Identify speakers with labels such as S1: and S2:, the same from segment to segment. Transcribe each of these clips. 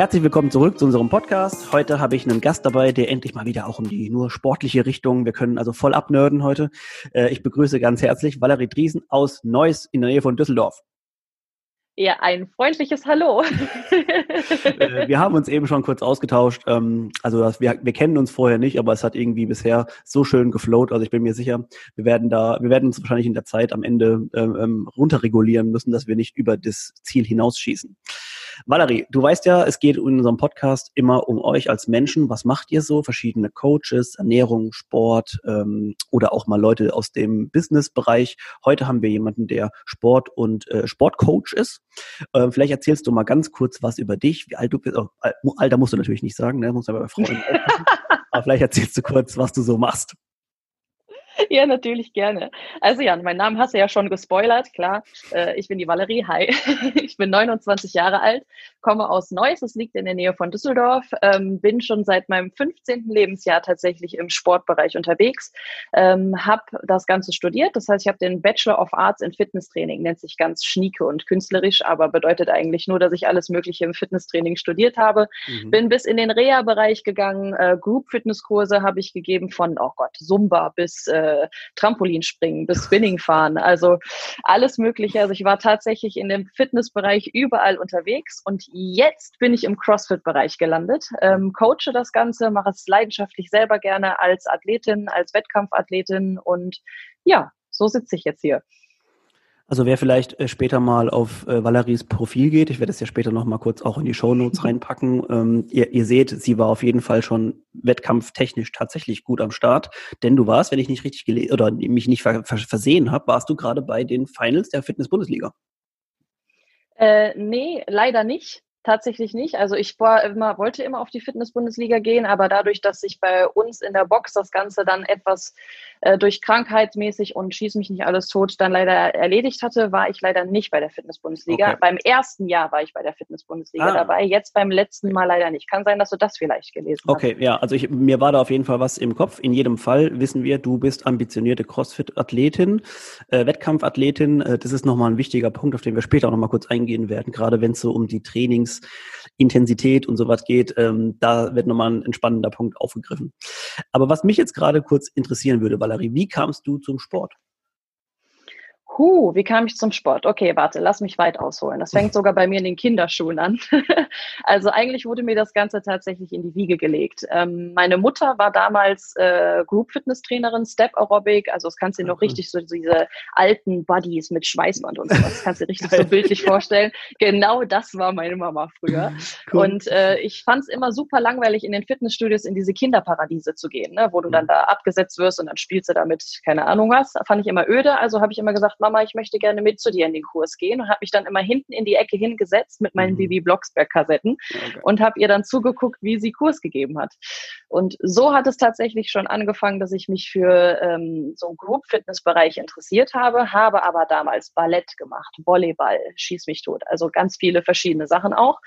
S1: Herzlich willkommen zurück zu unserem Podcast. Heute habe ich einen Gast dabei, der endlich mal wieder auch um die nur sportliche Richtung, wir können also voll abnörden heute. Äh, ich begrüße ganz herzlich Valerie Driesen aus Neuss in der Nähe von Düsseldorf.
S2: Ja, ein freundliches Hallo.
S1: Äh, wir haben uns eben schon kurz ausgetauscht. Ähm, also wir, wir kennen uns vorher nicht, aber es hat irgendwie bisher so schön geflowt. Also ich bin mir sicher, wir werden da, wir werden uns wahrscheinlich in der Zeit am Ende ähm, ähm runterregulieren müssen, dass wir nicht über das Ziel hinausschießen. Valerie, du weißt ja, es geht in unserem Podcast immer um euch als Menschen. Was macht ihr so? Verschiedene Coaches, Ernährung, Sport ähm, oder auch mal Leute aus dem Business-Bereich. Heute haben wir jemanden, der Sport- und äh, Sportcoach ist. Ähm, vielleicht erzählst du mal ganz kurz was über dich, wie alt du bist. Oh, Alter musst du natürlich nicht sagen, ne? muss aber bei Frauen Aber vielleicht erzählst du kurz, was du so machst.
S2: Ja, natürlich gerne. Also ja, mein Name hast du ja schon gespoilert, klar. Äh, ich bin die Valerie, hi. Ich bin 29 Jahre alt, komme aus Neuss, das liegt in der Nähe von Düsseldorf, ähm, bin schon seit meinem 15. Lebensjahr tatsächlich im Sportbereich unterwegs, ähm, habe das Ganze studiert, das heißt, ich habe den Bachelor of Arts in Fitnesstraining, nennt sich ganz schnieke und künstlerisch, aber bedeutet eigentlich nur, dass ich alles Mögliche im Fitnesstraining studiert habe. Mhm. Bin bis in den Reha-Bereich gegangen, äh, Group-Fitnesskurse habe ich gegeben von, oh Gott, Zumba bis äh, Trampolinspringen bis Spinningfahren, also alles Mögliche. Also ich war tatsächlich in dem Fitnessbereich überall unterwegs und jetzt bin ich im CrossFit-Bereich gelandet, ähm, coache das Ganze, mache es leidenschaftlich selber gerne als Athletin, als Wettkampfathletin und ja, so sitze ich jetzt hier.
S1: Also wer vielleicht äh, später mal auf äh, Valeries Profil geht, ich werde es ja später noch mal kurz auch in die Show Notes reinpacken. Ähm, ihr, ihr seht, sie war auf jeden Fall schon wettkampftechnisch tatsächlich gut am Start, denn du warst, wenn ich nicht richtig gelesen oder mich nicht ver versehen habe, warst du gerade bei den Finals der Fitness Bundesliga.
S2: Äh, nee, leider nicht. Tatsächlich nicht. Also ich war immer, wollte immer auf die Fitness-Bundesliga gehen, aber dadurch, dass sich bei uns in der Box das Ganze dann etwas äh, durch krankheitsmäßig und schieß mich nicht alles tot dann leider erledigt hatte, war ich leider nicht bei der Fitness-Bundesliga. Okay. Beim ersten Jahr war ich bei der Fitness-Bundesliga ah. dabei, jetzt beim letzten Mal leider nicht. Kann sein, dass du das vielleicht gelesen
S1: hast. Okay, ja, also ich, mir war da auf jeden Fall was im Kopf. In jedem Fall wissen wir, du bist ambitionierte Crossfit-Athletin, äh, Wettkampfathletin. Äh, das ist nochmal ein wichtiger Punkt, auf den wir später auch nochmal kurz eingehen werden, gerade wenn es so um die Trainings Trainingsintensität und sowas geht, ähm, da wird nochmal ein entspannender Punkt aufgegriffen. Aber was mich jetzt gerade kurz interessieren würde, Valerie, wie kamst du zum Sport?
S2: Huh, wie kam ich zum Sport? Okay, warte, lass mich weit ausholen. Das fängt sogar bei mir in den Kinderschuhen an. also eigentlich wurde mir das Ganze tatsächlich in die Wiege gelegt. Ähm, meine Mutter war damals äh, Group Fitness Trainerin, Step Aerobic. Also das kannst du dir noch richtig so diese alten Buddies mit Schweißband und sowas. Das kannst du dir richtig so bildlich vorstellen. Genau das war meine Mama früher. Cool. Und äh, ich fand es immer super langweilig, in den Fitnessstudios in diese Kinderparadiese zu gehen, ne? wo du dann mhm. da abgesetzt wirst und dann spielst du damit keine Ahnung was. Fand ich immer öde. Also habe ich immer gesagt, Mama, ich möchte gerne mit zu dir in den Kurs gehen und habe mich dann immer hinten in die Ecke hingesetzt mit meinen mhm. Bibi Blocksberg-Kassetten okay. und habe ihr dann zugeguckt, wie sie Kurs gegeben hat. Und so hat es tatsächlich schon angefangen, dass ich mich für ähm, so einen Group-Fitness-Bereich interessiert habe, habe aber damals Ballett gemacht, Volleyball, schieß mich tot, also ganz viele verschiedene Sachen auch.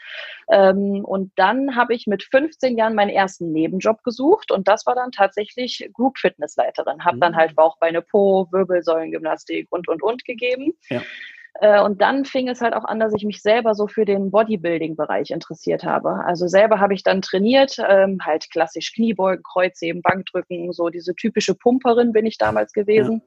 S2: Ähm, und dann habe ich mit 15 Jahren meinen ersten Nebenjob gesucht und das war dann tatsächlich Group-Fitness-Leiterin. Habe mhm. dann halt Bauch, Beine, Po, Wirbelsäulengymnastik und, und, und gegeben. Ja. Äh, und dann fing es halt auch an, dass ich mich selber so für den Bodybuilding-Bereich interessiert habe. Also selber habe ich dann trainiert, ähm, halt klassisch Kniebeugen, Kreuzheben, Bankdrücken, so diese typische Pumperin bin ich damals gewesen.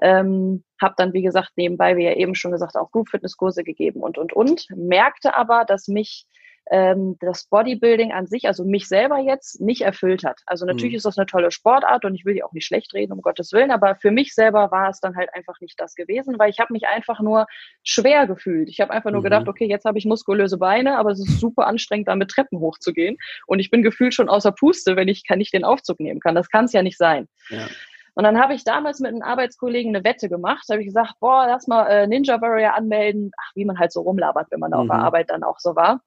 S2: Ja. Ähm, habe dann, wie gesagt, nebenbei, wie ja eben schon gesagt, auch Group-Fitness-Kurse gegeben und, und, und. Merkte aber, dass mich ähm, das Bodybuilding an sich, also mich selber jetzt, nicht erfüllt hat. Also natürlich mhm. ist das eine tolle Sportart und ich will die auch nicht schlecht reden, um Gottes Willen, aber für mich selber war es dann halt einfach nicht das gewesen, weil ich habe mich einfach nur schwer gefühlt. Ich habe einfach nur mhm. gedacht, okay, jetzt habe ich muskulöse Beine, aber es ist super anstrengend, damit Treppen hochzugehen und ich bin gefühlt schon außer Puste, wenn ich kann nicht den Aufzug nehmen kann. Das kann es ja nicht sein. Ja. Und dann habe ich damals mit einem Arbeitskollegen eine Wette gemacht. Da habe ich gesagt, boah, lass mal äh, Ninja Warrior anmelden. Ach, wie man halt so rumlabert, wenn man mhm. auf der mhm. Arbeit dann auch so war.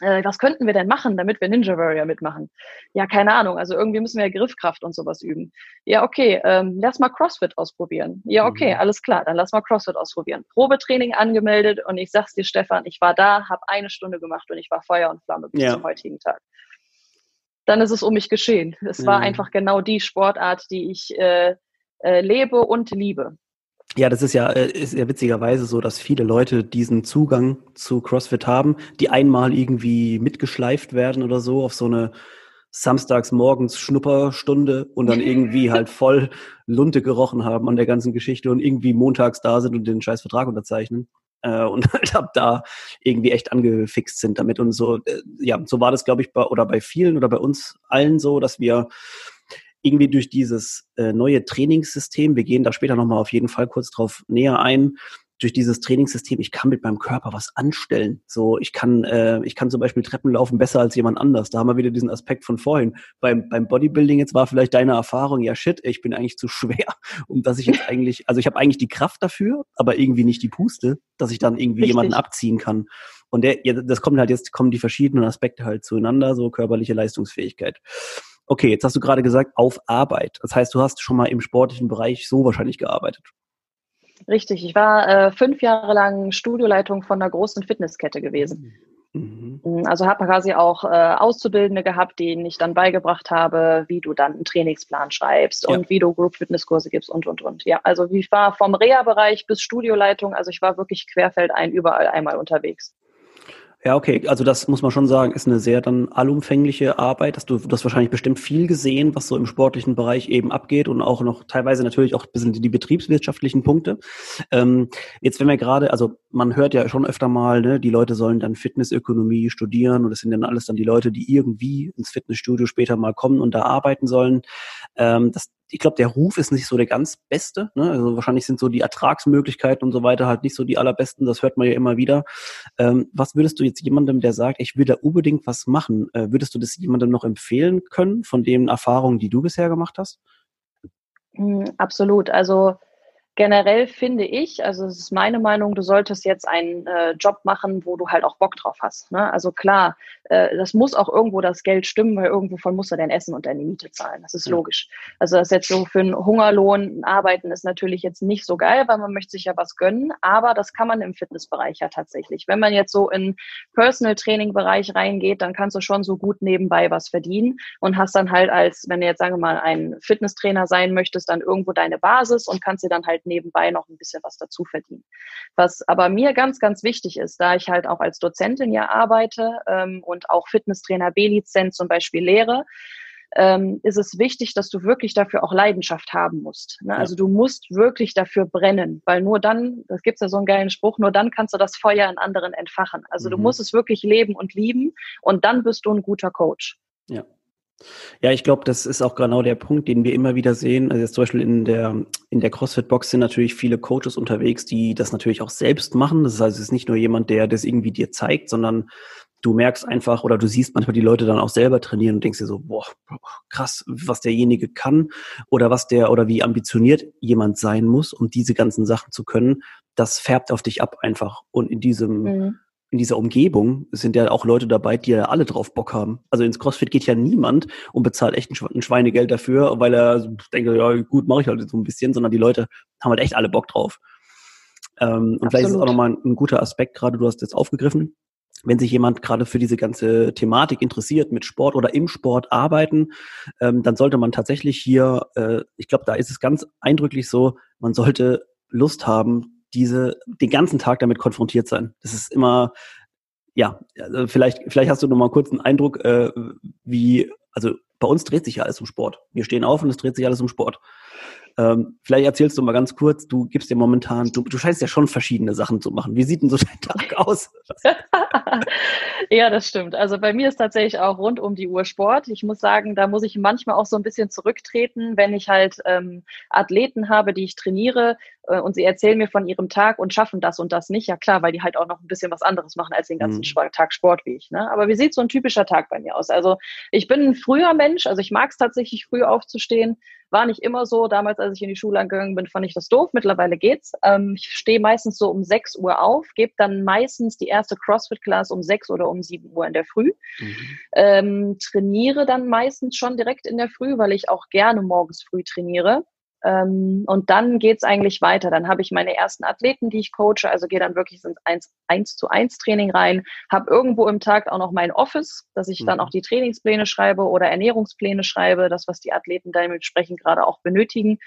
S2: Äh, was könnten wir denn machen, damit wir Ninja Warrior mitmachen? Ja, keine Ahnung. Also irgendwie müssen wir ja Griffkraft und sowas üben. Ja, okay, ähm, lass mal CrossFit ausprobieren. Ja, okay, mhm. alles klar, dann lass mal CrossFit ausprobieren. Probetraining angemeldet und ich sag's dir, Stefan, ich war da, habe eine Stunde gemacht und ich war Feuer und Flamme bis ja. zum heutigen Tag. Dann ist es um mich geschehen. Es war mhm. einfach genau die Sportart, die ich äh, äh, lebe und liebe.
S1: Ja, das ist ja, äh, ist ja witzigerweise so, dass viele Leute diesen Zugang zu CrossFit haben, die einmal irgendwie mitgeschleift werden oder so auf so eine samstags morgens Schnupperstunde und dann irgendwie halt voll Lunte gerochen haben an der ganzen Geschichte und irgendwie montags da sind und den scheiß Vertrag unterzeichnen äh, und halt ab da irgendwie echt angefixt sind damit und so. Äh, ja, so war das, glaube ich, bei, oder bei vielen oder bei uns allen so, dass wir irgendwie durch dieses äh, neue Trainingssystem, wir gehen da später nochmal auf jeden Fall kurz drauf näher ein, durch dieses Trainingssystem, ich kann mit meinem Körper was anstellen. So, ich kann, äh, ich kann zum Beispiel Treppen laufen besser als jemand anders. Da haben wir wieder diesen Aspekt von vorhin. Beim, beim Bodybuilding jetzt war vielleicht deine Erfahrung, ja shit, ich bin eigentlich zu schwer, um dass ich jetzt eigentlich, also ich habe eigentlich die Kraft dafür, aber irgendwie nicht die Puste, dass ich dann irgendwie Richtig. jemanden abziehen kann. Und der, das kommt halt jetzt, kommen die verschiedenen Aspekte halt zueinander, so körperliche Leistungsfähigkeit. Okay, jetzt hast du gerade gesagt, auf Arbeit. Das heißt, du hast schon mal im sportlichen Bereich so wahrscheinlich gearbeitet.
S2: Richtig, ich war äh, fünf Jahre lang Studioleitung von einer großen Fitnesskette gewesen. Mhm. Mm, also habe quasi auch äh, Auszubildende gehabt, denen ich dann beigebracht habe, wie du dann einen Trainingsplan schreibst ja. und wie du Group Fitnesskurse gibst und und und. Ja, also ich war vom Reha-Bereich bis Studioleitung, also ich war wirklich querfeldein überall einmal unterwegs.
S1: Ja, okay. Also das muss man schon sagen, ist eine sehr dann allumfängliche Arbeit. Dass du, du hast wahrscheinlich bestimmt viel gesehen, was so im sportlichen Bereich eben abgeht und auch noch teilweise natürlich auch ein bisschen die betriebswirtschaftlichen Punkte. Ähm, jetzt, wenn wir gerade, also man hört ja schon öfter mal, ne, die Leute sollen dann Fitnessökonomie studieren und das sind dann alles dann die Leute, die irgendwie ins Fitnessstudio später mal kommen und da arbeiten sollen. Ähm, das, ich glaube, der Ruf ist nicht so der ganz beste. Ne? Also wahrscheinlich sind so die Ertragsmöglichkeiten und so weiter halt nicht so die allerbesten. Das hört man ja immer wieder. Ähm, was würdest du jetzt jemandem, der sagt, ich will da unbedingt was machen, äh, würdest du das jemandem noch empfehlen können von den Erfahrungen, die du bisher gemacht hast?
S2: Hm, absolut. Also generell finde ich, also es ist meine Meinung, du solltest jetzt einen äh, Job machen, wo du halt auch Bock drauf hast. Ne? Also klar, äh, das muss auch irgendwo das Geld stimmen, weil irgendwovon musst du dein Essen und deine Miete zahlen. Das ist logisch. Also das jetzt so für einen Hungerlohn arbeiten ist natürlich jetzt nicht so geil, weil man möchte sich ja was gönnen, aber das kann man im Fitnessbereich ja tatsächlich. Wenn man jetzt so in Personal Training Bereich reingeht, dann kannst du schon so gut nebenbei was verdienen und hast dann halt als, wenn du jetzt sagen wir mal ein Fitnesstrainer sein möchtest, dann irgendwo deine Basis und kannst dir dann halt nebenbei noch ein bisschen was dazu verdienen. Was aber mir ganz, ganz wichtig ist, da ich halt auch als Dozentin ja arbeite ähm, und auch Fitnesstrainer B-Lizenz zum Beispiel lehre, ähm, ist es wichtig, dass du wirklich dafür auch Leidenschaft haben musst. Ne? Ja. Also du musst wirklich dafür brennen, weil nur dann, das gibt's ja so einen geilen Spruch, nur dann kannst du das Feuer in anderen entfachen. Also mhm. du musst es wirklich leben und lieben und dann bist du ein guter Coach.
S1: Ja. Ja, ich glaube, das ist auch genau der Punkt, den wir immer wieder sehen. Also jetzt zum Beispiel in der, in der CrossFit-Box sind natürlich viele Coaches unterwegs, die das natürlich auch selbst machen. Das heißt, es ist nicht nur jemand, der das irgendwie dir zeigt, sondern du merkst einfach oder du siehst manchmal die Leute dann auch selber trainieren und denkst dir so, boah, krass, was derjenige kann oder was der oder wie ambitioniert jemand sein muss, um diese ganzen Sachen zu können. Das färbt auf dich ab einfach. Und in diesem, mhm in dieser Umgebung sind ja auch Leute dabei, die ja alle drauf Bock haben. Also ins CrossFit geht ja niemand und bezahlt echt ein Schweinegeld dafür, weil er denkt, ja gut, mache ich halt so ein bisschen, sondern die Leute haben halt echt alle Bock drauf. Ähm, und vielleicht ist es auch nochmal ein, ein guter Aspekt, gerade du hast jetzt aufgegriffen, wenn sich jemand gerade für diese ganze Thematik interessiert, mit Sport oder im Sport arbeiten, ähm, dann sollte man tatsächlich hier, äh, ich glaube, da ist es ganz eindrücklich so, man sollte Lust haben, diese, den ganzen Tag damit konfrontiert sein. Das ist immer, ja, also vielleicht, vielleicht hast du noch mal kurz einen Eindruck, äh, wie, also bei uns dreht sich ja alles um Sport. Wir stehen auf und es dreht sich alles um Sport. Ähm, vielleicht erzählst du mal ganz kurz, du gibst dir momentan, du, du scheinst ja schon verschiedene Sachen zu machen. Wie sieht denn so dein Tag aus?
S2: ja, das stimmt. Also bei mir ist tatsächlich auch rund um die Uhr Sport. Ich muss sagen, da muss ich manchmal auch so ein bisschen zurücktreten, wenn ich halt ähm, Athleten habe, die ich trainiere und sie erzählen mir von ihrem Tag und schaffen das und das nicht. Ja klar, weil die halt auch noch ein bisschen was anderes machen als den ganzen mhm. Tag Sport wie ich. Ne? Aber wie sieht so ein typischer Tag bei mir aus? Also ich bin ein früher Mensch, also ich mag es tatsächlich früh aufzustehen. War nicht immer so. Damals, als ich in die Schule angegangen bin, fand ich das doof. Mittlerweile geht's. Ähm, ich stehe meistens so um 6 Uhr auf, gebe dann meistens die erste CrossFit-Class um 6 oder um 7 Uhr in der Früh. Mhm. Ähm, trainiere dann meistens schon direkt in der Früh, weil ich auch gerne morgens früh trainiere. Ähm, und dann geht's eigentlich weiter. Dann habe ich meine ersten Athleten, die ich coache, also gehe dann wirklich ins 1, 1 zu 1 Training rein, habe irgendwo im Tag auch noch mein Office, dass ich mhm. dann auch die Trainingspläne schreibe oder Ernährungspläne schreibe, das, was die Athleten dementsprechend gerade auch benötigen.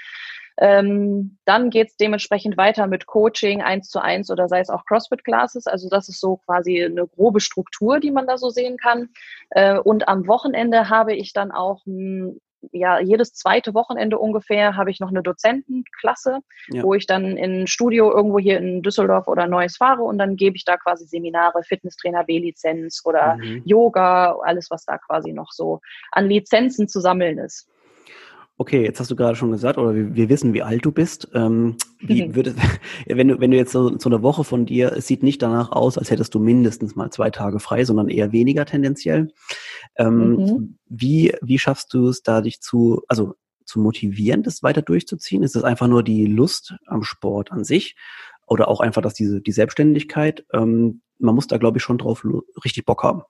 S2: Ähm, dann geht's dementsprechend weiter mit Coaching eins zu eins oder sei es auch CrossFit-Classes. Also das ist so quasi eine grobe Struktur, die man da so sehen kann. Äh, und am Wochenende habe ich dann auch ein ja, jedes zweite Wochenende ungefähr habe ich noch eine Dozentenklasse, ja. wo ich dann in ein Studio irgendwo hier in Düsseldorf oder Neues fahre und dann gebe ich da quasi Seminare, Fitnesstrainer B-Lizenz oder mhm. Yoga, alles, was da quasi noch so an Lizenzen zu sammeln ist.
S1: Okay, jetzt hast du gerade schon gesagt, oder wir, wir wissen, wie alt du bist. Ähm, wie mhm. würde, wenn du, wenn du jetzt so, so eine Woche von dir, es sieht nicht danach aus, als hättest du mindestens mal zwei Tage frei, sondern eher weniger tendenziell. Ähm, mhm. Wie, wie schaffst du es da, dich zu, also zu motivieren, das weiter durchzuziehen? Ist das einfach nur die Lust am Sport an sich? Oder auch einfach, dass diese, die Selbstständigkeit? Ähm, man muss da, glaube ich, schon drauf richtig Bock haben.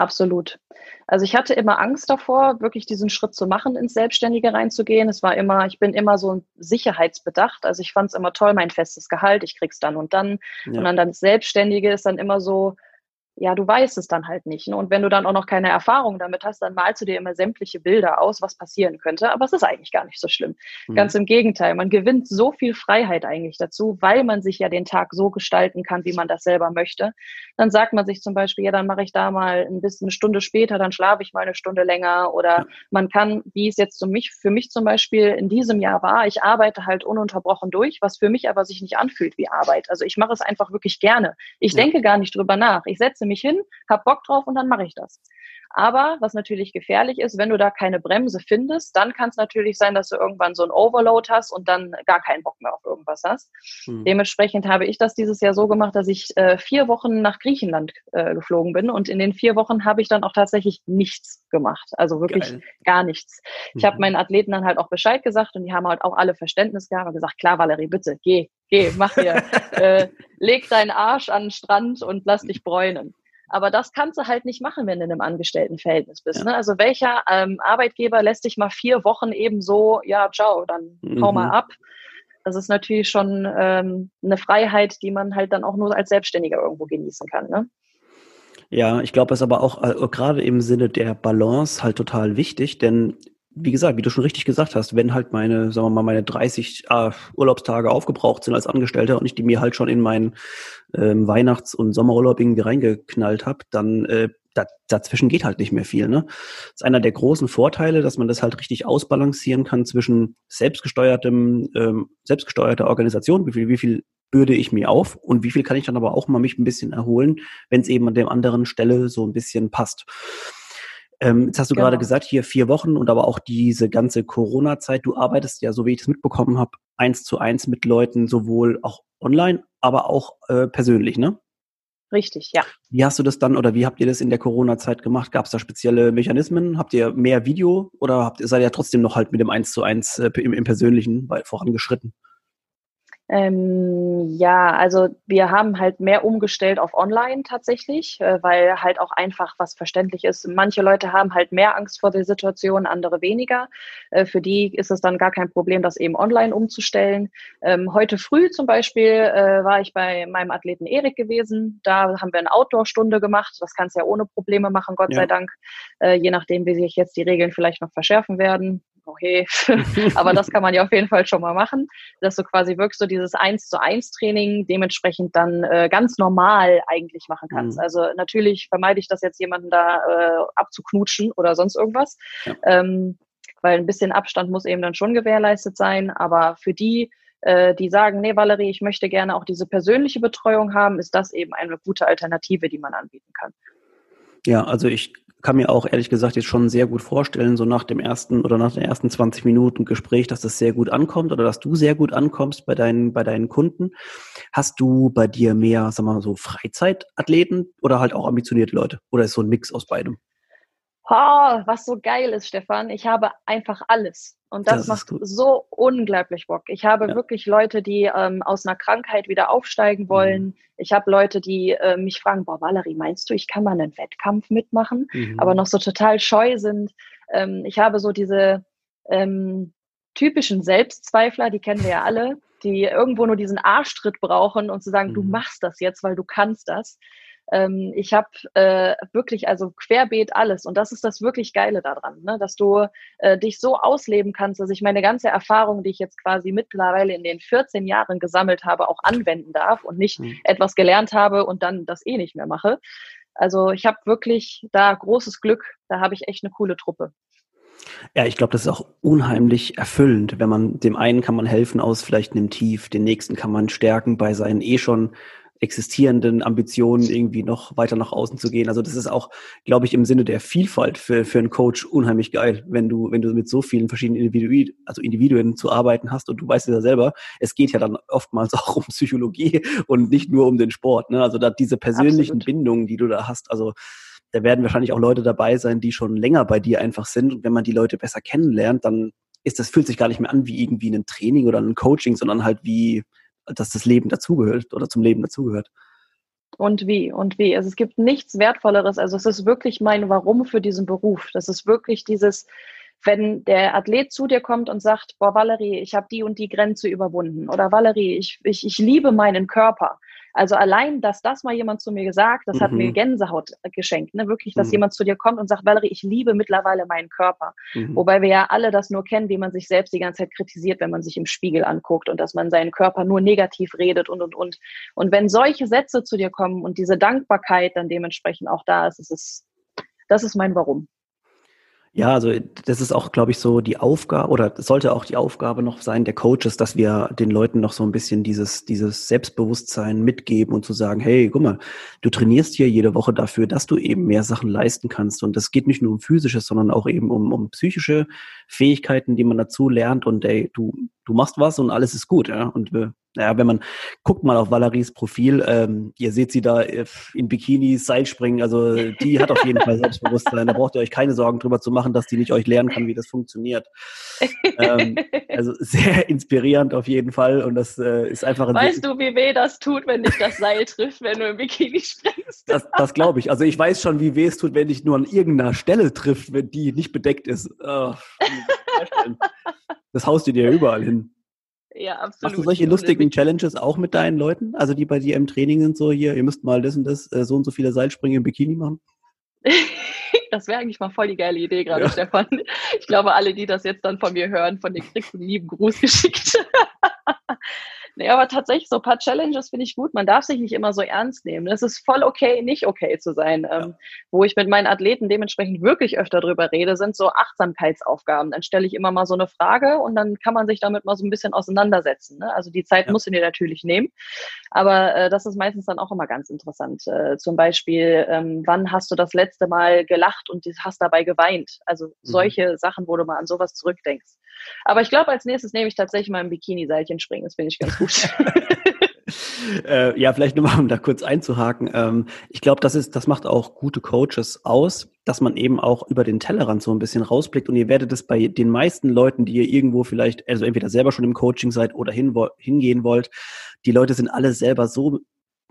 S2: Absolut. Also ich hatte immer Angst davor, wirklich diesen Schritt zu machen, ins Selbstständige reinzugehen. Es war immer, ich bin immer so sicherheitsbedacht. Also ich fand es immer toll, mein festes Gehalt, ich krieg's dann und dann. Ja. Und dann das Selbstständige ist dann immer so, ja, du weißt es dann halt nicht. Ne? Und wenn du dann auch noch keine Erfahrung damit hast, dann malst du dir immer sämtliche Bilder aus, was passieren könnte. Aber es ist eigentlich gar nicht so schlimm. Mhm. Ganz im Gegenteil. Man gewinnt so viel Freiheit eigentlich dazu, weil man sich ja den Tag so gestalten kann, wie man das selber möchte. Dann sagt man sich zum Beispiel, ja, dann mache ich da mal ein bisschen eine Stunde später, dann schlafe ich mal eine Stunde länger. Oder man kann, wie es jetzt für mich, für mich zum Beispiel in diesem Jahr war, ich arbeite halt ununterbrochen durch, was für mich aber sich nicht anfühlt wie Arbeit. Also ich mache es einfach wirklich gerne. Ich ja. denke gar nicht drüber nach. Ich setze mich hin, hab Bock drauf und dann mache ich das. Aber was natürlich gefährlich ist, wenn du da keine Bremse findest, dann kann es natürlich sein, dass du irgendwann so ein Overload hast und dann gar keinen Bock mehr auf irgendwas hast. Hm. Dementsprechend habe ich das dieses Jahr so gemacht, dass ich äh, vier Wochen nach Griechenland äh, geflogen bin und in den vier Wochen habe ich dann auch tatsächlich nichts gemacht. Also wirklich Geil. gar nichts. Ich mhm. habe meinen Athleten dann halt auch Bescheid gesagt und die haben halt auch alle Verständnis gehabt und gesagt, klar, Valerie, bitte, geh, geh, mach hier, äh, leg deinen Arsch an den Strand und lass dich bräunen. Aber das kannst du halt nicht machen, wenn du in einem Angestelltenverhältnis bist. Ja. Ne? Also welcher ähm, Arbeitgeber lässt dich mal vier Wochen eben so, ja, ciao, dann mhm. hau mal mhm. ab. Das ist natürlich schon ähm, eine Freiheit, die man halt dann auch nur als Selbstständiger irgendwo genießen kann. Ne?
S1: Ja, ich glaube, es ist aber auch äh, gerade im Sinne der Balance halt total wichtig, denn wie gesagt, wie du schon richtig gesagt hast, wenn halt meine, sagen wir mal, meine 30 äh, Urlaubstage aufgebraucht sind als Angestellter und ich die mir halt schon in meinen ähm, Weihnachts- und Sommerurlaub irgendwie reingeknallt habe, dann äh, da, dazwischen geht halt nicht mehr viel. Ne? Das ist einer der großen Vorteile, dass man das halt richtig ausbalancieren kann zwischen selbstgesteuertem, ähm, selbstgesteuerter Organisation, wie viel, wie viel bürde ich mir auf und wie viel kann ich dann aber auch mal mich ein bisschen erholen, wenn es eben an der anderen Stelle so ein bisschen passt. Ähm, jetzt hast du genau. gerade gesagt, hier vier Wochen und aber auch diese ganze Corona-Zeit. Du arbeitest ja, so wie ich das mitbekommen habe, eins zu eins mit Leuten, sowohl auch online, aber auch äh, persönlich, ne?
S2: Richtig, ja.
S1: Wie hast du das dann oder wie habt ihr das in der Corona-Zeit gemacht? Gab es da spezielle Mechanismen? Habt ihr mehr Video oder habt ihr seid ihr trotzdem noch halt mit dem eins zu eins äh, im, im Persönlichen vorangeschritten?
S2: Ähm, ja, also wir haben halt mehr umgestellt auf Online tatsächlich, äh, weil halt auch einfach was verständlich ist. Manche Leute haben halt mehr Angst vor der Situation, andere weniger. Äh, für die ist es dann gar kein Problem, das eben online umzustellen. Ähm, heute früh zum Beispiel äh, war ich bei meinem Athleten Erik gewesen. Da haben wir eine Outdoor-Stunde gemacht. Das kannst du ja ohne Probleme machen, Gott ja. sei Dank. Äh, je nachdem, wie sich jetzt die Regeln vielleicht noch verschärfen werden okay. Aber das kann man ja auf jeden Fall schon mal machen, dass du quasi wirklich so dieses Eins zu eins Training dementsprechend dann äh, ganz normal eigentlich machen kannst. Mhm. Also natürlich vermeide ich das jetzt jemanden da äh, abzuknutschen oder sonst irgendwas. Ja. Ähm, weil ein bisschen Abstand muss eben dann schon gewährleistet sein. Aber für die, äh, die sagen, nee, Valerie, ich möchte gerne auch diese persönliche Betreuung haben, ist das eben eine gute Alternative, die man anbieten kann.
S1: Ja, also ich kann mir auch ehrlich gesagt jetzt schon sehr gut vorstellen, so nach dem ersten oder nach den ersten 20 Minuten Gespräch, dass das sehr gut ankommt oder dass du sehr gut ankommst bei deinen, bei deinen Kunden. Hast du bei dir mehr, sag mal so, Freizeitathleten oder halt auch ambitionierte Leute? Oder ist so ein Mix aus beidem?
S2: Oh, was so geil ist, Stefan. Ich habe einfach alles. Und das, das macht so unglaublich Bock. Ich habe ja. wirklich Leute, die ähm, aus einer Krankheit wieder aufsteigen wollen. Mhm. Ich habe Leute, die äh, mich fragen, boah, Valerie, meinst du, ich kann mal einen Wettkampf mitmachen? Mhm. Aber noch so total scheu sind. Ähm, ich habe so diese ähm, typischen Selbstzweifler, die kennen wir ja alle, die irgendwo nur diesen Arschtritt brauchen und zu sagen, mhm. du machst das jetzt, weil du kannst das. Ähm, ich habe äh, wirklich, also querbeet alles. Und das ist das wirklich Geile daran, ne? dass du äh, dich so ausleben kannst, dass ich meine ganze Erfahrung, die ich jetzt quasi mittlerweile in den 14 Jahren gesammelt habe, auch anwenden darf und nicht mhm. etwas gelernt habe und dann das eh nicht mehr mache. Also ich habe wirklich da großes Glück, da habe ich echt eine coole Truppe.
S1: Ja, ich glaube, das ist auch unheimlich erfüllend, wenn man dem einen kann man helfen aus vielleicht einem Tief, den nächsten kann man stärken bei seinen eh schon existierenden Ambitionen irgendwie noch weiter nach außen zu gehen. Also das ist auch, glaube ich, im Sinne der Vielfalt für, für einen Coach unheimlich geil, wenn du, wenn du mit so vielen verschiedenen Individuen, also Individuen zu arbeiten hast und du weißt ja selber, es geht ja dann oftmals auch um Psychologie und nicht nur um den Sport. Ne? Also da diese persönlichen Absolut. Bindungen, die du da hast, also da werden wahrscheinlich auch Leute dabei sein, die schon länger bei dir einfach sind. Und wenn man die Leute besser kennenlernt, dann ist das, fühlt sich gar nicht mehr an wie irgendwie ein Training oder ein Coaching, sondern halt wie, dass das Leben dazugehört oder zum Leben dazugehört.
S2: Und wie und wie. Also es gibt nichts Wertvolleres. Also es ist wirklich mein Warum für diesen Beruf. Das ist wirklich dieses, wenn der Athlet zu dir kommt und sagt, boah, Valerie, ich habe die und die Grenze überwunden. Oder Valerie, ich, ich, ich liebe meinen Körper. Also allein, dass das mal jemand zu mir gesagt, das mhm. hat mir mhm. Gänsehaut geschenkt. Ne? Wirklich, dass mhm. jemand zu dir kommt und sagt, Valerie, ich liebe mittlerweile meinen Körper. Mhm. Wobei wir ja alle das nur kennen, wie man sich selbst die ganze Zeit kritisiert, wenn man sich im Spiegel anguckt und dass man seinen Körper nur negativ redet und, und, und. Und wenn solche Sätze zu dir kommen und diese Dankbarkeit dann dementsprechend auch da ist, ist es, das ist mein Warum.
S1: Ja, also das ist auch, glaube ich, so die Aufgabe oder sollte auch die Aufgabe noch sein der Coaches, dass wir den Leuten noch so ein bisschen dieses, dieses Selbstbewusstsein mitgeben und zu sagen, hey, guck mal, du trainierst hier jede Woche dafür, dass du eben mehr Sachen leisten kannst. Und das geht nicht nur um physisches, sondern auch eben um, um psychische Fähigkeiten, die man dazu lernt. Und ey, du, du machst was und alles ist gut, ja. Und wir naja, wenn man guckt mal auf Valeries Profil, ähm, ihr seht sie da äh, in Bikinis Seilspringen, also die hat auf jeden Fall Selbstbewusstsein. Da braucht ihr euch keine Sorgen drüber zu machen, dass die nicht euch lernen kann, wie das funktioniert. ähm, also sehr inspirierend auf jeden Fall und das äh, ist einfach ein
S2: Weißt du, wie weh das tut, wenn dich das Seil trifft, wenn du im Bikini springst?
S1: Das, das glaube ich. Also ich weiß schon, wie weh es tut, wenn dich nur an irgendeiner Stelle trifft, wenn die nicht bedeckt ist. Oh, das haust du dir überall hin. Ja, absolut. Machst du solche lustigen Challenges auch mit deinen Leuten? Also die bei dir im Training sind so hier, ihr müsst mal das und das, äh, so und so viele Seilsprünge im Bikini machen?
S2: das wäre eigentlich mal voll die geile Idee gerade, ja. Stefan. Ich glaube, alle, die das jetzt dann von mir hören, von dir kriegst du einen lieben Gruß geschickt. Nee, aber tatsächlich, so ein paar Challenges finde ich gut. Man darf sich nicht immer so ernst nehmen. Es ist voll okay, nicht okay zu sein. Ja. Ähm, wo ich mit meinen Athleten dementsprechend wirklich öfter drüber rede, sind so Achtsamkeitsaufgaben. Dann stelle ich immer mal so eine Frage und dann kann man sich damit mal so ein bisschen auseinandersetzen. Ne? Also die Zeit ja. musst du dir natürlich nehmen. Aber äh, das ist meistens dann auch immer ganz interessant. Äh, zum Beispiel, ähm, wann hast du das letzte Mal gelacht und hast dabei geweint? Also mhm. solche mhm. Sachen, wo du mal an sowas zurückdenkst. Aber ich glaube, als nächstes nehme ich tatsächlich mal ein Bikini-Seilchen springen. Das finde ich ganz gut.
S1: äh, ja, vielleicht nur mal, um da kurz einzuhaken. Ähm, ich glaube, das ist, das macht auch gute Coaches aus, dass man eben auch über den Tellerrand so ein bisschen rausblickt. Und ihr werdet es bei den meisten Leuten, die ihr irgendwo vielleicht, also entweder selber schon im Coaching seid oder hin, hingehen wollt, die Leute sind alle selber so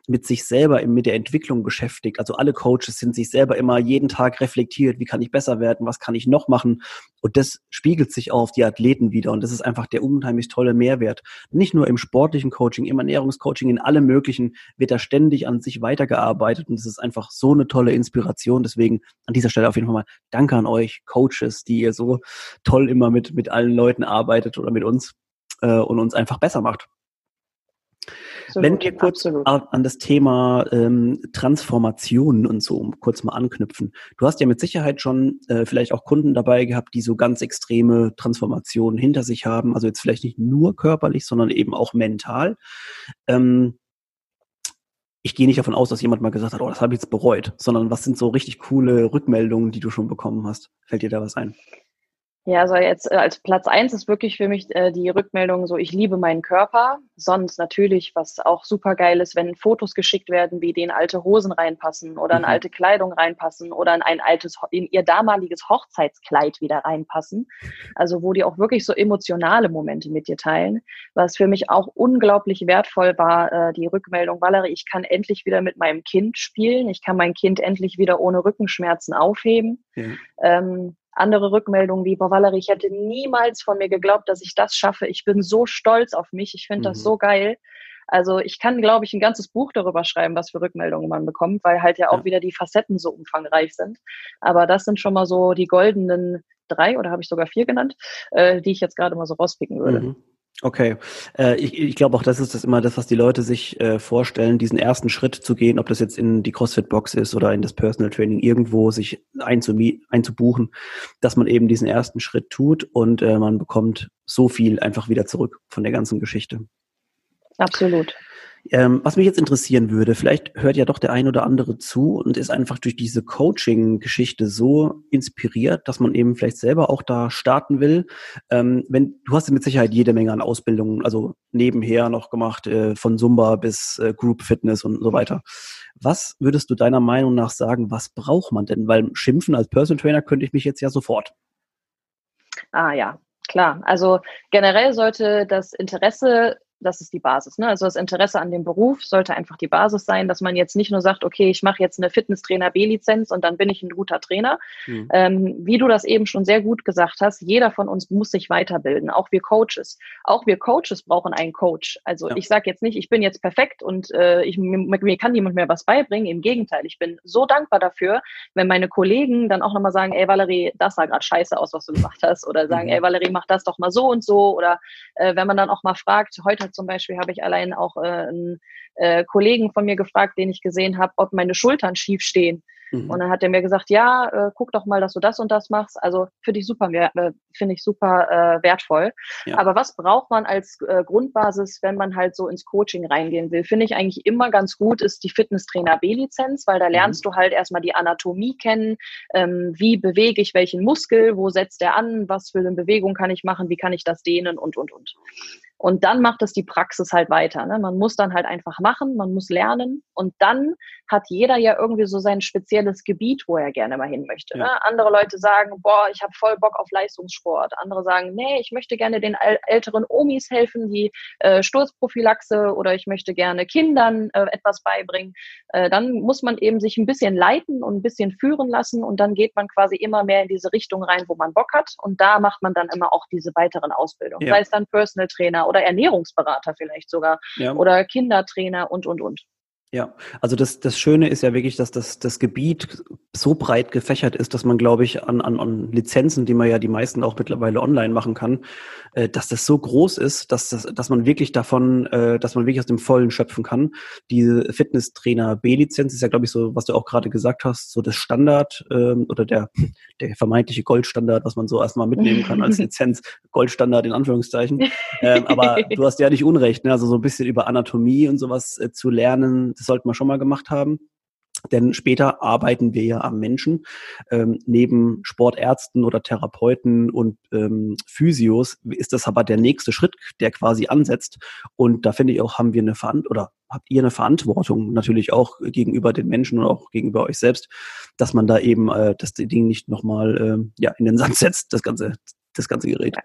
S1: mit sich selber, mit der Entwicklung beschäftigt. Also alle Coaches sind sich selber immer jeden Tag reflektiert, wie kann ich besser werden, was kann ich noch machen. Und das spiegelt sich auch auf die Athleten wieder. Und das ist einfach der unheimlich tolle Mehrwert. Nicht nur im sportlichen Coaching, im Ernährungscoaching, in allem möglichen wird da ständig an sich weitergearbeitet. Und das ist einfach so eine tolle Inspiration. Deswegen an dieser Stelle auf jeden Fall mal Danke an euch Coaches, die ihr so toll immer mit, mit allen Leuten arbeitet oder mit uns äh, und uns einfach besser macht. Absolut, Wenn wir kurz absolut. an das Thema ähm, Transformationen und so kurz mal anknüpfen. Du hast ja mit Sicherheit schon äh, vielleicht auch Kunden dabei gehabt, die so ganz extreme Transformationen hinter sich haben. Also jetzt vielleicht nicht nur körperlich, sondern eben auch mental. Ähm, ich gehe nicht davon aus, dass jemand mal gesagt hat, oh, das habe ich jetzt bereut, sondern was sind so richtig coole Rückmeldungen, die du schon bekommen hast? Fällt dir da was ein?
S2: Ja, also jetzt äh, als Platz eins ist wirklich für mich äh, die Rückmeldung so, ich liebe meinen Körper. Sonst natürlich, was auch super geil ist, wenn Fotos geschickt werden, wie denen alte Hosen reinpassen oder in mhm. alte Kleidung reinpassen oder in ein altes, in ihr damaliges Hochzeitskleid wieder reinpassen. Also wo die auch wirklich so emotionale Momente mit dir teilen. Was für mich auch unglaublich wertvoll war, äh, die Rückmeldung, Valerie, ich kann endlich wieder mit meinem Kind spielen. Ich kann mein Kind endlich wieder ohne Rückenschmerzen aufheben. Ja. Ähm, andere Rückmeldungen wie, boah, Valerie, ich hätte niemals von mir geglaubt, dass ich das schaffe. Ich bin so stolz auf mich. Ich finde mhm. das so geil. Also ich kann, glaube ich, ein ganzes Buch darüber schreiben, was für Rückmeldungen man bekommt, weil halt ja auch ja. wieder die Facetten so umfangreich sind. Aber das sind schon mal so die goldenen drei oder habe ich sogar vier genannt, äh, die ich jetzt gerade mal so rauspicken würde. Mhm.
S1: Okay, äh, ich, ich glaube auch, das ist das immer das, was die Leute sich äh, vorstellen, diesen ersten Schritt zu gehen, ob das jetzt in die CrossFit-Box ist oder in das Personal Training, irgendwo sich einzubuchen, dass man eben diesen ersten Schritt tut und äh, man bekommt so viel einfach wieder zurück von der ganzen Geschichte.
S2: Absolut.
S1: Ähm, was mich jetzt interessieren würde, vielleicht hört ja doch der ein oder andere zu und ist einfach durch diese Coaching-Geschichte so inspiriert, dass man eben vielleicht selber auch da starten will. Ähm, wenn du hast mit Sicherheit jede Menge an Ausbildungen, also nebenher noch gemacht, äh, von Zumba bis äh, Group Fitness und so weiter. Was würdest du deiner Meinung nach sagen, was braucht man denn? Weil schimpfen als Personal Trainer könnte ich mich jetzt ja sofort.
S2: Ah ja, klar. Also generell sollte das Interesse das ist die Basis. Ne? Also das Interesse an dem Beruf sollte einfach die Basis sein, dass man jetzt nicht nur sagt, okay, ich mache jetzt eine Fitnesstrainer B-Lizenz und dann bin ich ein guter Trainer. Mhm. Ähm, wie du das eben schon sehr gut gesagt hast, jeder von uns muss sich weiterbilden, auch wir Coaches. Auch wir Coaches brauchen einen Coach. Also ja. ich sage jetzt nicht, ich bin jetzt perfekt und äh, ich, mir, mir kann niemand mehr was beibringen. Im Gegenteil, ich bin so dankbar dafür, wenn meine Kollegen dann auch nochmal sagen, ey Valerie, das sah gerade scheiße aus, was du gemacht hast. Oder sagen, mhm. ey Valerie, mach das doch mal so und so. Oder äh, wenn man dann auch mal fragt, heute zum Beispiel habe ich allein auch äh, einen äh, Kollegen von mir gefragt, den ich gesehen habe, ob meine Schultern schief stehen. Mhm. Und dann hat er mir gesagt, ja, äh, guck doch mal, dass du das und das machst. Also finde ich super, äh, finde ich super äh, wertvoll. Ja. Aber was braucht man als äh, Grundbasis, wenn man halt so ins Coaching reingehen will? Finde ich eigentlich immer ganz gut, ist die Fitnesstrainer B-Lizenz, weil da mhm. lernst mhm. du halt erstmal die Anatomie kennen. Ähm, wie bewege ich welchen Muskel? Wo setzt der an? Was für eine Bewegung kann ich machen? Wie kann ich das dehnen? Und, und, und. Und dann macht es die Praxis halt weiter. Ne? Man muss dann halt einfach machen, man muss lernen und dann hat jeder ja irgendwie so sein spezielles Gebiet, wo er gerne mal hin möchte. Ja. Ne? Andere Leute sagen, boah, ich habe voll Bock auf Leistungssport. Andere sagen, nee, ich möchte gerne den älteren Omis helfen, die äh, Sturzprophylaxe oder ich möchte gerne Kindern äh, etwas beibringen. Äh, dann muss man eben sich ein bisschen leiten und ein bisschen führen lassen und dann geht man quasi immer mehr in diese Richtung rein, wo man Bock hat und da macht man dann immer auch diese weiteren Ausbildungen. Ja. Sei es dann Personal Trainer oder Ernährungsberater vielleicht sogar ja. oder Kindertrainer und, und, und.
S1: Ja, also das, das Schöne ist ja wirklich, dass das, das Gebiet so breit gefächert ist, dass man, glaube ich, an, an, an Lizenzen, die man ja die meisten auch mittlerweile online machen kann, äh, dass das so groß ist, dass, das, dass man wirklich davon, äh, dass man wirklich aus dem Vollen schöpfen kann. Die Fitnesstrainer B-Lizenz ist ja, glaube ich, so, was du auch gerade gesagt hast, so das Standard ähm, oder der, der vermeintliche Goldstandard, was man so erstmal mitnehmen kann als Lizenz, Goldstandard in Anführungszeichen. Ähm, aber du hast ja nicht Unrecht, ne? also so ein bisschen über Anatomie und sowas äh, zu lernen das sollten wir schon mal gemacht haben. Denn später arbeiten wir ja am Menschen. Ähm, neben Sportärzten oder Therapeuten und ähm, Physios ist das aber der nächste Schritt, der quasi ansetzt. Und da finde ich auch, haben wir eine Verantwortung oder habt ihr eine Verantwortung natürlich auch gegenüber den Menschen und auch gegenüber euch selbst, dass man da eben äh, das Ding nicht nochmal äh, ja, in den Sand setzt, das ganze, das ganze Gerät.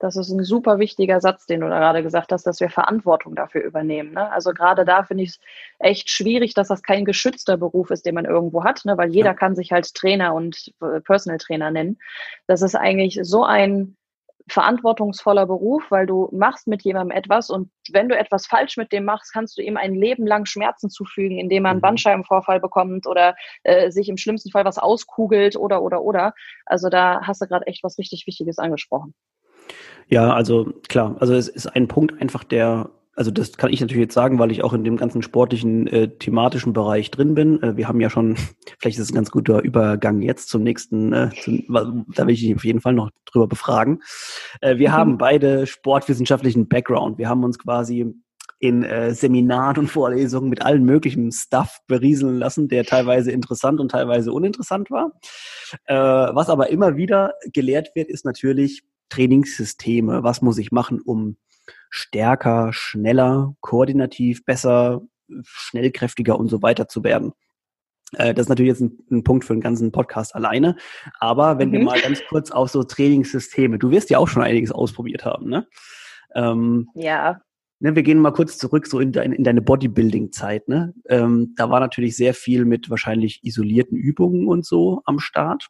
S2: Das ist ein super wichtiger Satz, den du da gerade gesagt hast, dass wir Verantwortung dafür übernehmen. Ne? Also gerade da finde ich es echt schwierig, dass das kein geschützter Beruf ist, den man irgendwo hat, ne? weil jeder ja. kann sich halt Trainer und äh, Personal Trainer nennen. Das ist eigentlich so ein verantwortungsvoller Beruf, weil du machst mit jemandem etwas und wenn du etwas falsch mit dem machst, kannst du ihm ein Leben lang Schmerzen zufügen, indem er einen mhm. Bandscheibenvorfall bekommt oder äh, sich im schlimmsten Fall was auskugelt oder oder oder. Also da hast du gerade echt was richtig Wichtiges angesprochen.
S1: Ja, also klar, also es ist ein Punkt einfach, der, also das kann ich natürlich jetzt sagen, weil ich auch in dem ganzen sportlichen, äh, thematischen Bereich drin bin. Äh, wir haben ja schon, vielleicht ist es ein ganz guter Übergang jetzt zum nächsten, äh, zum, da will ich dich auf jeden Fall noch drüber befragen. Äh, wir mhm. haben beide sportwissenschaftlichen Background. Wir haben uns quasi in äh, Seminaren und Vorlesungen mit allen möglichen Stuff berieseln lassen, der teilweise interessant und teilweise uninteressant war. Äh, was aber immer wieder gelehrt wird, ist natürlich Trainingssysteme. Was muss ich machen, um stärker, schneller, koordinativ, besser, schnellkräftiger und so weiter zu werden. Äh, das ist natürlich jetzt ein, ein, Punkt für einen ganzen Podcast alleine. Aber wenn mhm. wir mal ganz kurz auf so Trainingssysteme, du wirst ja auch schon einiges ausprobiert haben, ne?
S2: Ähm, ja.
S1: Ne, wir gehen mal kurz zurück so in, dein, in deine Bodybuilding-Zeit. Ne? Ähm, da war natürlich sehr viel mit wahrscheinlich isolierten Übungen und so am Start.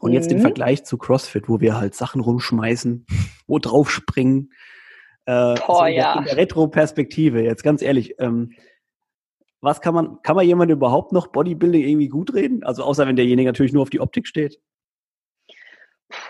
S1: Und mhm. jetzt den mhm. Vergleich zu CrossFit, wo wir halt Sachen rumschmeißen, wo drauf springen. Äh, Boah, so in, ja. der, in der Retro-Perspektive, jetzt ganz ehrlich, ähm, was kann man, kann man jemand überhaupt noch Bodybuilding irgendwie gut reden? Also außer wenn derjenige natürlich nur auf die Optik steht.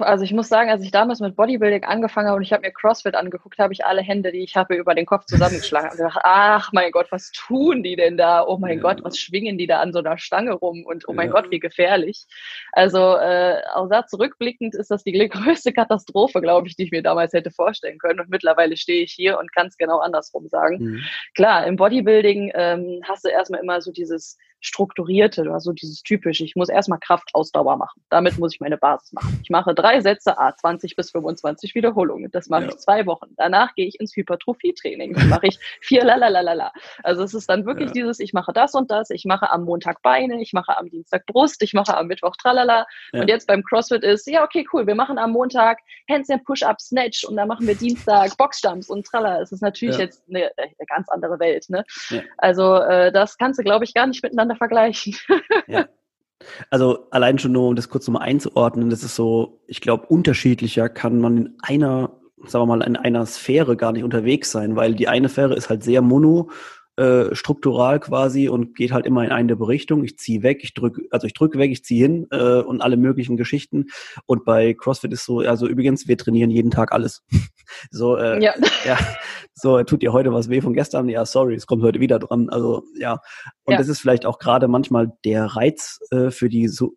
S2: Also ich muss sagen, als ich damals mit Bodybuilding angefangen habe und ich habe mir CrossFit angeguckt, habe ich alle Hände, die ich habe, über den Kopf zusammengeschlagen und gedacht, ach mein Gott, was tun die denn da? Oh mein ja. Gott, was schwingen die da an so einer Stange rum? Und oh mein ja. Gott, wie gefährlich. Also äh, auch da zurückblickend ist das die größte Katastrophe, glaube ich, die ich mir damals hätte vorstellen können. Und mittlerweile stehe ich hier und kann es genau andersrum sagen. Mhm. Klar, im Bodybuilding ähm, hast du erstmal immer so dieses strukturierte, also dieses typische, ich muss erstmal Kraftausdauer machen. Damit muss ich meine Basis machen. Ich mache drei Sätze, a 20 bis 25 Wiederholungen. Das mache ja. ich zwei Wochen. Danach gehe ich ins Hypertrophie-Training. Dann mache ich vier lalalala. Also es ist dann wirklich ja. dieses, ich mache das und das, ich mache am Montag Beine, ich mache am Dienstag Brust, ich mache am Mittwoch tralala. Ja. Und jetzt beim CrossFit ist, ja, okay, cool, wir machen am Montag Handstand Push-Up, Snatch und dann machen wir Dienstag Boxjumps und tralala. Es ist natürlich jetzt eine, eine, ganz andere Welt. Ne? Also äh, das kannst du, glaube ich, gar nicht miteinander miteinander vergleichen.
S1: ja. Also allein schon nur, um das kurz nochmal einzuordnen, das ist so, ich glaube, unterschiedlicher kann man in einer, sagen wir mal, in einer Sphäre gar nicht unterwegs sein, weil die eine Sphäre ist halt sehr mono äh, struktural quasi und geht halt immer in eine Richtung. Ich ziehe weg, ich drücke, also ich drücke weg, ich ziehe hin äh, und alle möglichen Geschichten. Und bei CrossFit ist so, also übrigens, wir trainieren jeden Tag alles. so, äh, ja. ja. So, tut ihr heute was weh von gestern? Ja, sorry, es kommt heute wieder dran. Also ja. Und ja. das ist vielleicht auch gerade manchmal der Reiz äh, für die so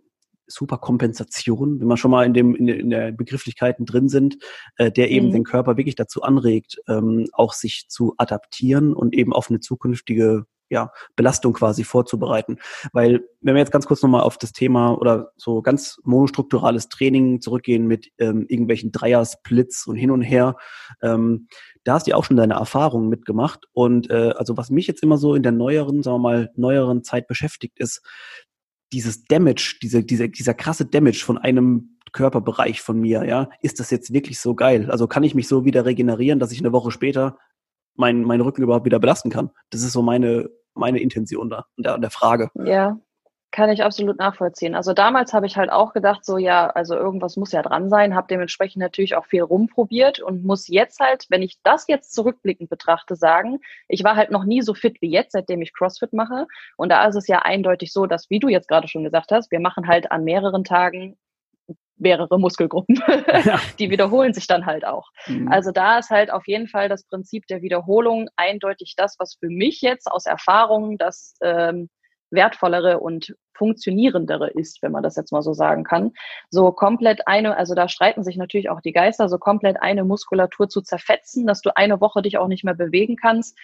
S1: super Kompensation, wenn wir schon mal in dem in, in der Begrifflichkeiten drin sind, äh, der eben mhm. den Körper wirklich dazu anregt, ähm, auch sich zu adaptieren und eben auf eine zukünftige ja, Belastung quasi vorzubereiten. Weil, wenn wir jetzt ganz kurz nochmal auf das Thema oder so ganz monostrukturales Training zurückgehen mit ähm, irgendwelchen Dreiersplits und hin und her, ähm, da hast du ja auch schon deine Erfahrungen mitgemacht. Und äh, also was mich jetzt immer so in der neueren, sagen wir mal, neueren Zeit beschäftigt, ist, dieses Damage, diese, diese, dieser krasse Damage von einem Körperbereich von mir, ja, ist das jetzt wirklich so geil? Also kann ich mich so wieder regenerieren, dass ich eine Woche später meinen mein Rücken überhaupt wieder belasten kann? Das ist so meine, meine Intention da der, der Frage.
S2: Ja, kann ich absolut nachvollziehen. Also damals habe ich halt auch gedacht, so ja, also irgendwas muss ja dran sein, habe dementsprechend natürlich auch viel rumprobiert und muss jetzt halt, wenn ich das jetzt zurückblickend betrachte, sagen, ich war halt noch nie so fit wie jetzt, seitdem ich CrossFit mache. Und da ist es ja eindeutig so, dass, wie du jetzt gerade schon gesagt hast, wir machen halt an mehreren Tagen mehrere Muskelgruppen. Ja. Die wiederholen sich dann halt auch. Mhm. Also da ist halt auf jeden Fall das Prinzip der Wiederholung eindeutig das, was für mich jetzt aus Erfahrung das ähm, wertvollere und funktionierendere ist, wenn man das jetzt mal so sagen kann. So komplett eine, also da streiten sich natürlich auch die Geister, so komplett eine Muskulatur zu zerfetzen, dass du eine Woche dich auch nicht mehr bewegen kannst.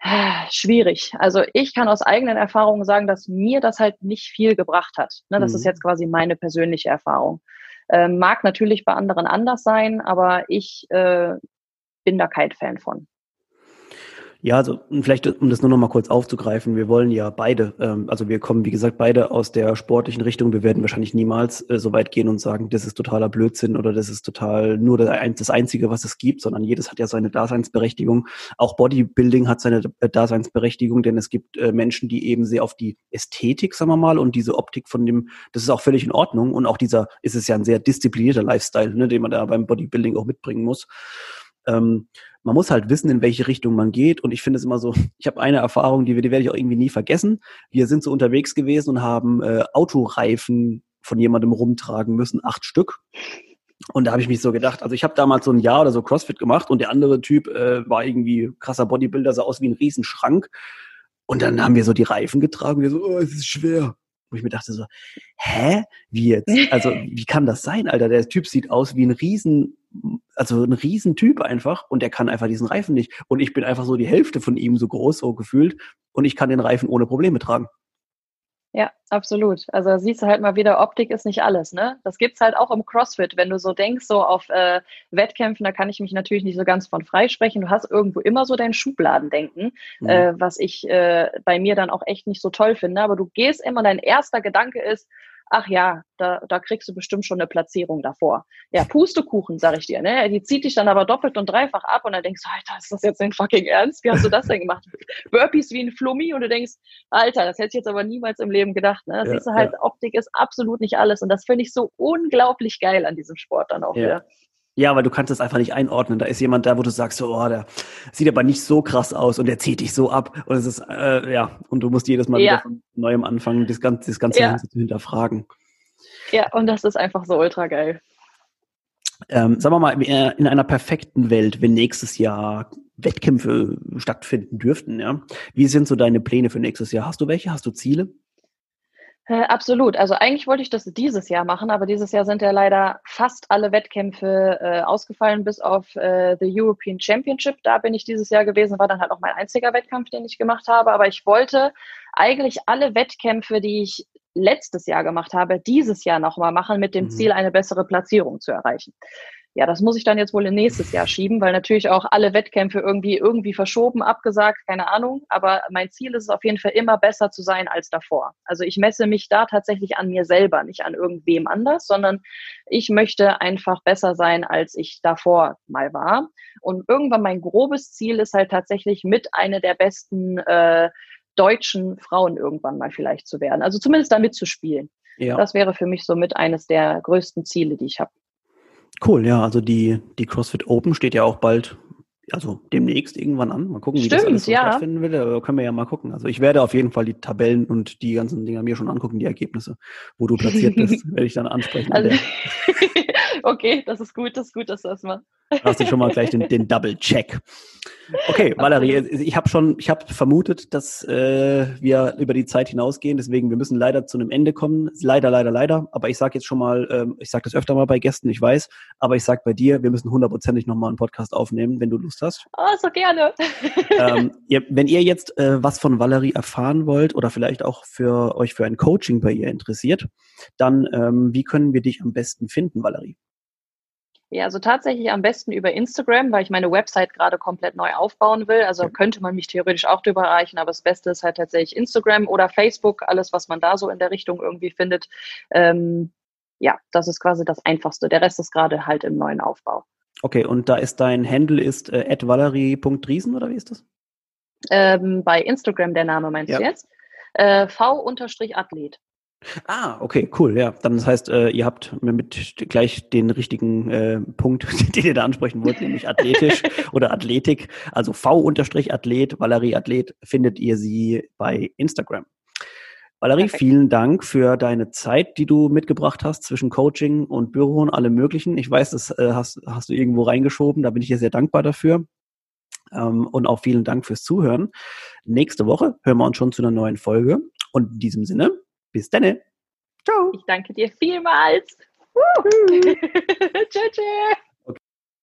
S2: Schwierig. Also ich kann aus eigenen Erfahrungen sagen, dass mir das halt nicht viel gebracht hat. Ne, das mhm. ist jetzt quasi meine persönliche Erfahrung. Ähm, mag natürlich bei anderen anders sein, aber ich äh, bin da kein Fan von.
S1: Ja, also vielleicht, um das nur noch mal kurz aufzugreifen, wir wollen ja beide, ähm, also wir kommen, wie gesagt, beide aus der sportlichen Richtung. Wir werden wahrscheinlich niemals äh, so weit gehen und sagen, das ist totaler Blödsinn oder das ist total nur das Einzige, was es gibt, sondern jedes hat ja seine Daseinsberechtigung. Auch Bodybuilding hat seine äh, Daseinsberechtigung, denn es gibt äh, Menschen, die eben sehr auf die Ästhetik, sagen wir mal, und diese Optik von dem, das ist auch völlig in Ordnung. Und auch dieser, ist es ja ein sehr disziplinierter Lifestyle, ne, den man da beim Bodybuilding auch mitbringen muss. Ähm, man muss halt wissen, in welche Richtung man geht. Und ich finde es immer so, ich habe eine Erfahrung, die, die werde ich auch irgendwie nie vergessen. Wir sind so unterwegs gewesen und haben äh, Autoreifen von jemandem rumtragen müssen, acht Stück. Und da habe ich mich so gedacht, also ich habe damals so ein Jahr oder so CrossFit gemacht und der andere Typ äh, war irgendwie krasser Bodybuilder, sah aus wie ein Riesenschrank. Und dann haben wir so die Reifen getragen, wir so, oh, es ist schwer. Wo ich mir dachte so, hä? Wie jetzt? Also, wie kann das sein, Alter? Der Typ sieht aus wie ein Riesen, also ein Riesentyp einfach und der kann einfach diesen Reifen nicht. Und ich bin einfach so die Hälfte von ihm so groß, so gefühlt und ich kann den Reifen ohne Probleme tragen.
S2: Ja, absolut. Also siehst du halt mal wieder, Optik ist nicht alles, ne? Das gibt's halt auch im CrossFit, wenn du so denkst, so auf äh, Wettkämpfen, da kann ich mich natürlich nicht so ganz von freisprechen. Du hast irgendwo immer so dein Schubladendenken, mhm. äh, was ich äh, bei mir dann auch echt nicht so toll finde. Aber du gehst immer, dein erster Gedanke ist, ach ja, da, da kriegst du bestimmt schon eine Platzierung davor. Ja, Pustekuchen, sag ich dir, ne? Die zieht dich dann aber doppelt und dreifach ab und dann denkst du, Alter, ist das jetzt ein fucking Ernst? Wie hast du das denn gemacht? Burpees wie ein Flummi und du denkst, Alter, das hätte ich jetzt aber niemals im Leben gedacht, ne? Das ja, siehst du halt, ja. Optik ist absolut nicht alles und das finde ich so unglaublich geil an diesem Sport dann auch ja. wieder.
S1: Ja, weil du kannst es einfach nicht einordnen. Da ist jemand da, wo du sagst, so, oh, der sieht aber nicht so krass aus und der zieht dich so ab. Und es ist, äh, ja, und du musst jedes Mal ja. wieder von neuem anfangen, das ganze, das ganze ja. zu hinterfragen.
S2: Ja, und das ist einfach so ultra geil.
S1: Ähm, sagen wir mal, in einer perfekten Welt, wenn nächstes Jahr Wettkämpfe stattfinden dürften, ja, wie sind so deine Pläne für nächstes Jahr? Hast du welche? Hast du Ziele?
S2: Äh, absolut. Also eigentlich wollte ich das dieses Jahr machen, aber dieses Jahr sind ja leider fast alle Wettkämpfe äh, ausgefallen, bis auf äh, the European Championship. Da bin ich dieses Jahr gewesen, war dann halt auch mein einziger Wettkampf, den ich gemacht habe. Aber ich wollte eigentlich alle Wettkämpfe, die ich letztes Jahr gemacht habe, dieses Jahr nochmal machen, mit dem mhm. Ziel, eine bessere Platzierung zu erreichen ja, das muss ich dann jetzt wohl in nächstes Jahr schieben, weil natürlich auch alle Wettkämpfe irgendwie, irgendwie verschoben, abgesagt, keine Ahnung. Aber mein Ziel ist es auf jeden Fall immer besser zu sein als davor. Also ich messe mich da tatsächlich an mir selber, nicht an irgendwem anders, sondern ich möchte einfach besser sein, als ich davor mal war. Und irgendwann mein grobes Ziel ist halt tatsächlich mit einer der besten äh, deutschen Frauen irgendwann mal vielleicht zu werden. Also zumindest damit zu spielen. Ja. Das wäre für mich somit eines der größten Ziele, die ich habe.
S1: Cool, ja, also die, die CrossFit Open steht ja auch bald, also demnächst irgendwann an. Mal gucken, wie Stimmt, das alles so ja. stattfinden wird. Aber können wir ja mal gucken. Also ich werde auf jeden Fall die Tabellen und die ganzen Dinger mir schon angucken, die Ergebnisse, wo du platziert bist, werde ich dann ansprechen. Also,
S2: okay, das ist gut, das ist gut, dass du das machst.
S1: Hast du schon mal gleich den, den Double-Check. Okay, Valerie, ich habe schon, ich habe vermutet, dass äh, wir über die Zeit hinausgehen, deswegen wir müssen leider zu einem Ende kommen. Leider, leider, leider. Aber ich sage jetzt schon mal, ähm, ich sage das öfter mal bei Gästen, ich weiß, aber ich sage bei dir, wir müssen hundertprozentig nochmal einen Podcast aufnehmen, wenn du Lust hast.
S2: Oh, so gerne.
S1: ähm, ihr, wenn ihr jetzt äh, was von Valerie erfahren wollt oder vielleicht auch für euch für ein Coaching bei ihr interessiert, dann ähm, wie können wir dich am besten finden, Valerie?
S2: Ja, also tatsächlich am besten über Instagram, weil ich meine Website gerade komplett neu aufbauen will. Also könnte man mich theoretisch auch drüber erreichen, aber das Beste ist halt tatsächlich Instagram oder Facebook, alles, was man da so in der Richtung irgendwie findet. Ähm, ja, das ist quasi das Einfachste. Der Rest ist gerade halt im neuen Aufbau.
S1: Okay, und da ist dein Handle ist äh, valerie.riesen oder wie ist das?
S2: Ähm, bei Instagram der Name meinst ja. du jetzt? Äh, V-Athlet.
S1: Ah, okay, cool, ja. Dann das heißt, äh, ihr habt mit gleich den richtigen äh, Punkt, den ihr da ansprechen wollt, nämlich athletisch oder Athletik. Also V-Athlet, Valerie Athlet, findet ihr sie bei Instagram. Valerie, Perfekt. vielen Dank für deine Zeit, die du mitgebracht hast zwischen Coaching und Büro und allem Möglichen. Ich weiß, das äh, hast, hast du irgendwo reingeschoben. Da bin ich dir sehr dankbar dafür. Ähm, und auch vielen Dank fürs Zuhören. Nächste Woche hören wir uns schon zu einer neuen Folge. Und in diesem Sinne, bis dann.
S2: Ciao. Ich danke dir vielmals. tschüss. tschüss.